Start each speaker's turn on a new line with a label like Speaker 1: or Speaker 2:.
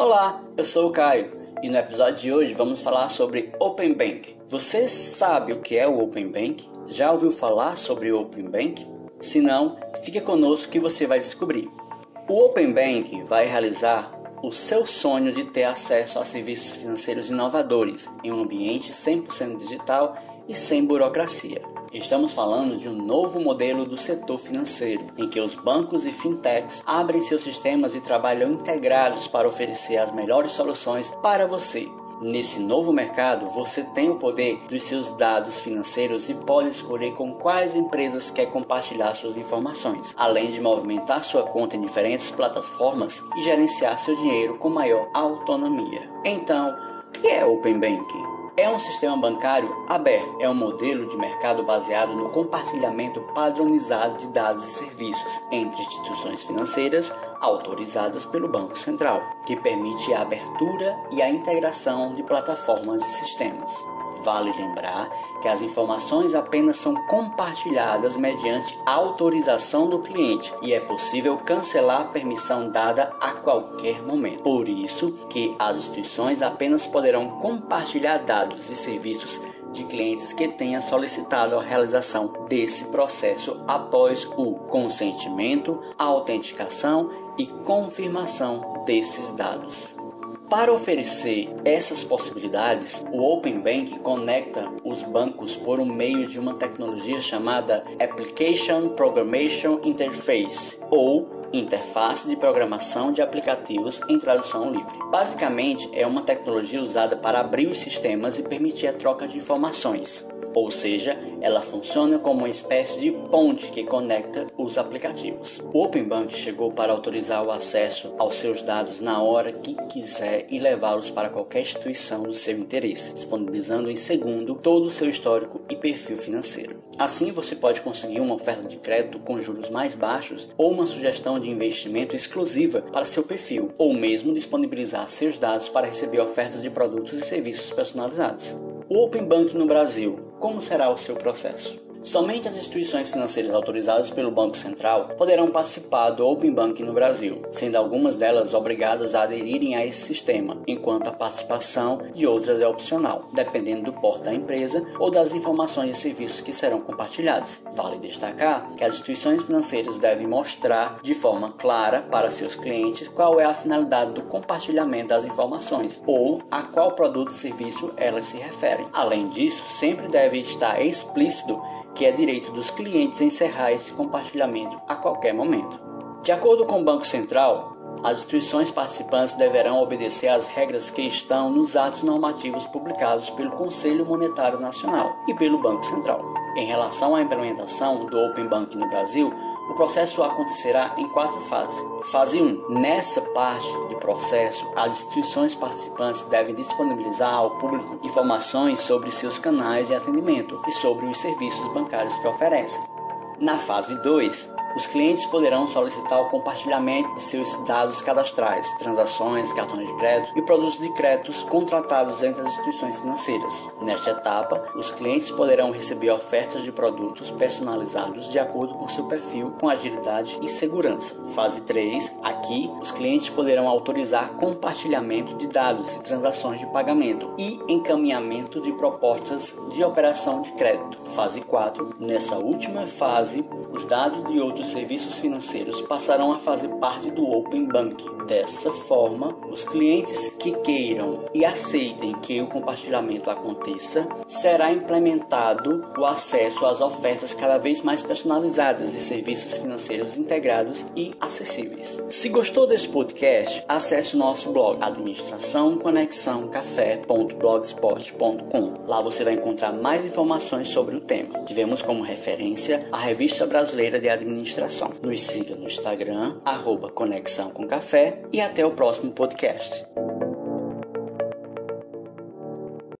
Speaker 1: Olá, eu sou o Caio e no episódio de hoje vamos falar sobre Open Bank. Você sabe o que é o Open Bank? Já ouviu falar sobre o Open Bank? Se não, fique conosco que você vai descobrir. O Open Bank vai realizar o seu sonho de ter acesso a serviços financeiros inovadores em um ambiente 100% digital e sem burocracia. Estamos falando de um novo modelo do setor financeiro, em que os bancos e fintechs abrem seus sistemas e trabalham integrados para oferecer as melhores soluções para você. Nesse novo mercado, você tem o poder dos seus dados financeiros e pode escolher com quais empresas quer compartilhar suas informações, além de movimentar sua conta em diferentes plataformas e gerenciar seu dinheiro com maior autonomia. Então, o que é Open Banking? É um sistema bancário aberto, é um modelo de mercado baseado no compartilhamento padronizado de dados e serviços entre instituições financeiras autorizadas pelo Banco Central, que permite a abertura e a integração de plataformas e sistemas. Vale lembrar que as informações apenas são compartilhadas mediante autorização do cliente e é possível cancelar a permissão dada a qualquer momento. Por isso que as instituições apenas poderão compartilhar dados e serviços de clientes que tenha solicitado a realização desse processo após o consentimento, autenticação e confirmação desses dados. Para oferecer essas possibilidades, o Open Bank conecta os bancos por um meio de uma tecnologia chamada Application Programmation Interface ou interface de programação de aplicativos em tradução livre. Basicamente, é uma tecnologia usada para abrir os sistemas e permitir a troca de informações ou seja, ela funciona como uma espécie de ponte que conecta os aplicativos. O Open Bank chegou para autorizar o acesso aos seus dados na hora que quiser e levá-los para qualquer instituição do seu interesse, disponibilizando em segundo todo o seu histórico e perfil financeiro. Assim, você pode conseguir uma oferta de crédito com juros mais baixos ou uma sugestão de investimento exclusiva para seu perfil, ou mesmo disponibilizar seus dados para receber ofertas de produtos e serviços personalizados. O Open Bank no Brasil, como será o seu processo? Somente as instituições financeiras autorizadas pelo Banco Central poderão participar do Open Banking no Brasil, sendo algumas delas obrigadas a aderirem a esse sistema, enquanto a participação de outras é opcional, dependendo do porte da empresa ou das informações e serviços que serão compartilhados. Vale destacar que as instituições financeiras devem mostrar de forma clara para seus clientes qual é a finalidade do compartilhamento das informações ou a qual produto e serviço elas se referem. Além disso, sempre deve estar explícito que é direito dos clientes encerrar esse compartilhamento a qualquer momento. De acordo com o Banco Central, as instituições participantes deverão obedecer às regras que estão nos atos normativos publicados pelo Conselho Monetário Nacional e pelo Banco Central. Em relação à implementação do Open Banking no Brasil, o processo acontecerá em quatro fases. Fase 1. Nessa parte do processo, as instituições participantes devem disponibilizar ao público informações sobre seus canais de atendimento e sobre os serviços bancários que oferecem. Na fase 2, os clientes poderão solicitar o compartilhamento de seus dados cadastrais, transações, cartões de crédito e produtos de créditos contratados entre as instituições financeiras. Nesta etapa, os clientes poderão receber ofertas de produtos personalizados de acordo com seu perfil, com agilidade e segurança. Fase 3, aqui os clientes poderão autorizar compartilhamento de dados e transações de pagamento e encaminhamento de propostas de operação de crédito. Fase 4, nessa última fase, os dados de outros serviços financeiros passarão a fazer parte do Open Bank. Dessa forma, os clientes que queiram e aceitem que o compartilhamento aconteça, será implementado o acesso às ofertas cada vez mais personalizadas de serviços financeiros integrados e acessíveis. Se gostou desse podcast, acesse o nosso blog administraçãoconexãocafé.blogspot.com. Lá você vai encontrar mais informações sobre o tema. Tivemos como referência a Revista Brasileira de Administração administração. Nos siga no Instagram, arroba Conexão com Café e até o próximo podcast.